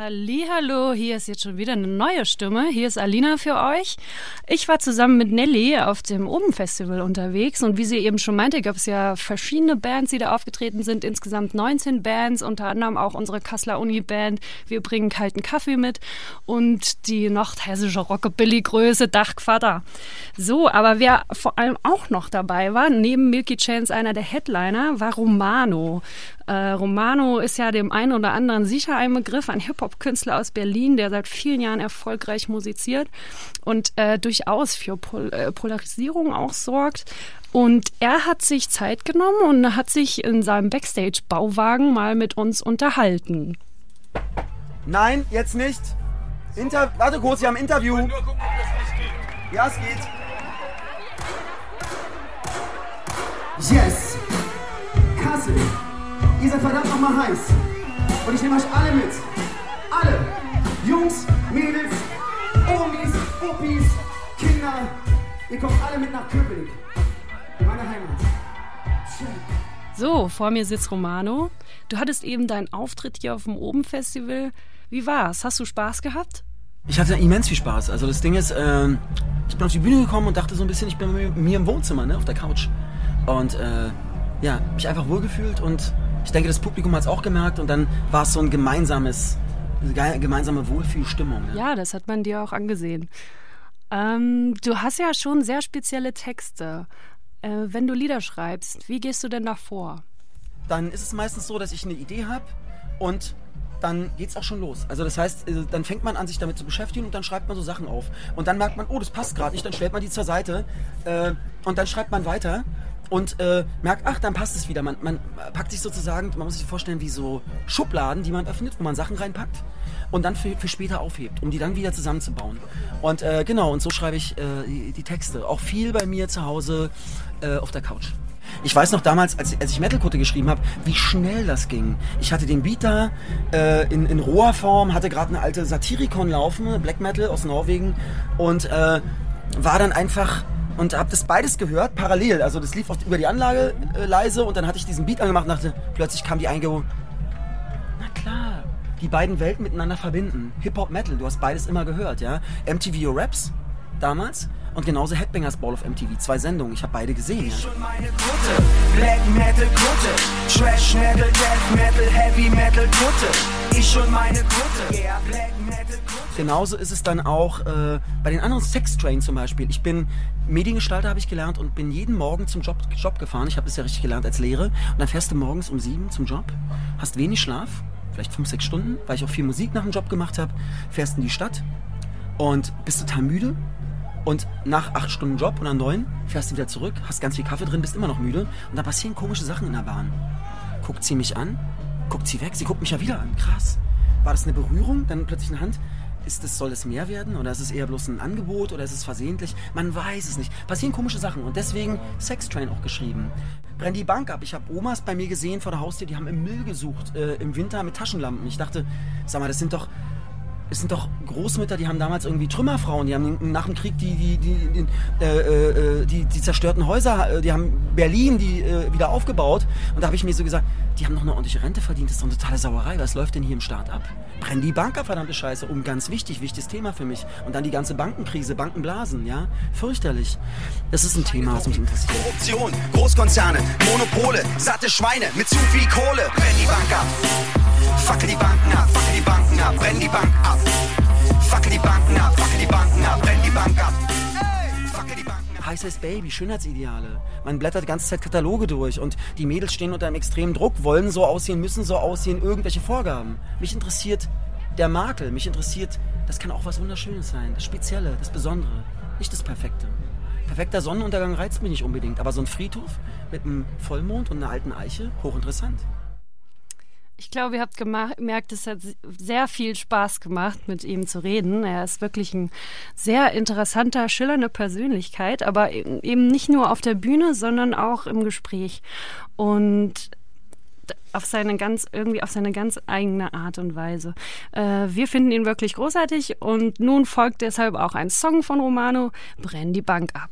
Hallo, hier ist jetzt schon wieder eine neue Stimme. Hier ist Alina für euch. Ich war zusammen mit Nelly auf dem Oben Festival unterwegs und wie sie eben schon meinte, gab es ja verschiedene Bands, die da aufgetreten sind. Insgesamt 19 Bands, unter anderem auch unsere Kasseler Uni Band. Wir bringen kalten Kaffee mit und die nordhessische Rockabilly-Größe Dachquader. So, aber wer vor allem auch noch dabei war, neben Milky Chance einer der Headliner, war Romano. Äh, Romano ist ja dem einen oder anderen sicher ein Begriff, ein Hip-Hop-Künstler aus Berlin, der seit vielen Jahren erfolgreich musiziert und äh, durchaus für Pol äh, Polarisierung auch sorgt. Und er hat sich Zeit genommen und hat sich in seinem Backstage-Bauwagen mal mit uns unterhalten. Nein, jetzt nicht. Inter Warte kurz, wir haben ein Interview. Nur gucken, ob das nicht geht. Ja, es geht. Yes! Kassel! Ihr seid verdammt nochmal heiß. Und ich nehme euch alle mit. Alle. Jungs, Mädels, Omis, Oppis, Kinder. Ihr kommt alle mit nach Köpenick. Meine Heimat. So, vor mir sitzt Romano. Du hattest eben deinen Auftritt hier auf dem Oben-Festival. Wie war's? Hast du Spaß gehabt? Ich hatte immens viel Spaß. Also das Ding ist, äh, ich bin auf die Bühne gekommen und dachte so ein bisschen, ich bin mit mir im Wohnzimmer, ne, auf der Couch. Und äh, ja, mich einfach wohlgefühlt und ich denke, das Publikum hat es auch gemerkt und dann war es so ein gemeinsames, gemeinsame Wohlfühlstimmung. Ne? Ja, das hat man dir auch angesehen. Ähm, du hast ja schon sehr spezielle Texte. Äh, wenn du Lieder schreibst, wie gehst du denn da vor? Dann ist es meistens so, dass ich eine Idee habe und dann geht es auch schon los. Also das heißt, äh, dann fängt man an, sich damit zu beschäftigen und dann schreibt man so Sachen auf. Und dann merkt man, oh, das passt gerade nicht, dann stellt man die zur Seite äh, und dann schreibt man weiter und äh, merkt, ach, dann passt es wieder. Man, man packt sich sozusagen, man muss sich vorstellen, wie so Schubladen, die man öffnet, wo man Sachen reinpackt und dann für, für später aufhebt, um die dann wieder zusammenzubauen. Und äh, genau, und so schreibe ich äh, die, die, Texte. Auch viel bei mir zu Hause äh, auf der Couch. Ich weiß noch damals, als, als ich Metalkutte geschrieben habe, wie schnell das ging. Ich hatte den Beat da äh, in, in roher Form, hatte gerade eine alte Satirikon laufen, Black Metal aus Norwegen und äh, war dann einfach und habe das beides gehört, parallel. Also das lief über die Anlage äh, leise und dann hatte ich diesen Beat angemacht und dachte, plötzlich kam die Eingebung, na klar, die beiden Welten miteinander verbinden. Hip-Hop, Metal, du hast beides immer gehört, ja. MTV Raps damals und genauso Headbangers Ball of MTV. Zwei Sendungen, ich habe beide gesehen. Ich und meine Kutte, Black Metal Kutte, Trash Metal, Death Metal, Heavy Metal Kutte. Ich und meine Kutte, yeah, Black Metal Kutte. Genauso ist es dann auch äh, bei den anderen Sex Train zum Beispiel. Ich bin Mediengestalter habe ich gelernt und bin jeden Morgen zum Job, Job gefahren. Ich habe das ja richtig gelernt als Lehre. Und dann fährst du morgens um sieben zum Job, hast wenig Schlaf, vielleicht fünf, sechs Stunden, weil ich auch viel Musik nach dem Job gemacht habe, fährst in die Stadt und bist total müde, und nach acht Stunden Job oder neun fährst du wieder zurück, hast ganz viel Kaffee drin, bist immer noch müde. Und da passieren komische Sachen in der Bahn. Guckt sie mich an, guckt sie weg, sie guckt mich ja wieder an. Krass. War das eine Berührung? Dann plötzlich eine Hand. Ist das, soll es mehr werden oder ist es eher bloß ein Angebot oder ist es versehentlich? Man weiß es nicht. Passieren komische Sachen und deswegen Sextrain auch geschrieben. Brenn die Bank ab. Ich habe Omas bei mir gesehen vor der Haustür, die haben im Müll gesucht, äh, im Winter mit Taschenlampen. Ich dachte, sag mal, das sind doch es sind doch Großmütter, die haben damals irgendwie Trümmerfrauen, die haben nach dem Krieg die, die, die, die, äh, äh, die, die zerstörten Häuser, äh, die haben Berlin die äh, wieder aufgebaut. Und da habe ich mir so gesagt, die haben noch eine ordentliche Rente verdient, das ist doch eine totale Sauerei. Was läuft denn hier im Staat ab? Brenn die Bank ab, verdammte Scheiße. Und ganz wichtig, wichtiges Thema für mich. Und dann die ganze Bankenkrise, Bankenblasen, ja? Fürchterlich. Das ist ein Thema, was mich interessiert. Korruption, Großkonzerne, Monopole, satte Schweine mit zu viel Kohle. Brenn die Bank ab. Fackel die Banken ab, fackel die Banken ab, brenn die Bank ab. Fackel die Banken ab, fackel die Banken ab, brenn die Bank ab. Heiß heißt Baby, Schönheitsideale. Man blättert die ganze Zeit Kataloge durch und die Mädels stehen unter einem extremen Druck, wollen so aussehen, müssen so aussehen, irgendwelche Vorgaben. Mich interessiert der Makel, mich interessiert, das kann auch was Wunderschönes sein, das Spezielle, das Besondere, nicht das Perfekte. Perfekter Sonnenuntergang reizt mich nicht unbedingt, aber so ein Friedhof mit einem Vollmond und einer alten Eiche, hochinteressant. Ich glaube, ihr habt gemerkt, es hat sehr viel Spaß gemacht, mit ihm zu reden. Er ist wirklich ein sehr interessanter, schillernder Persönlichkeit, aber eben nicht nur auf der Bühne, sondern auch im Gespräch. Und auf seine ganz, irgendwie auf seine ganz eigene Art und Weise. Äh, wir finden ihn wirklich großartig und nun folgt deshalb auch ein Song von Romano, Brenn die Bank ab.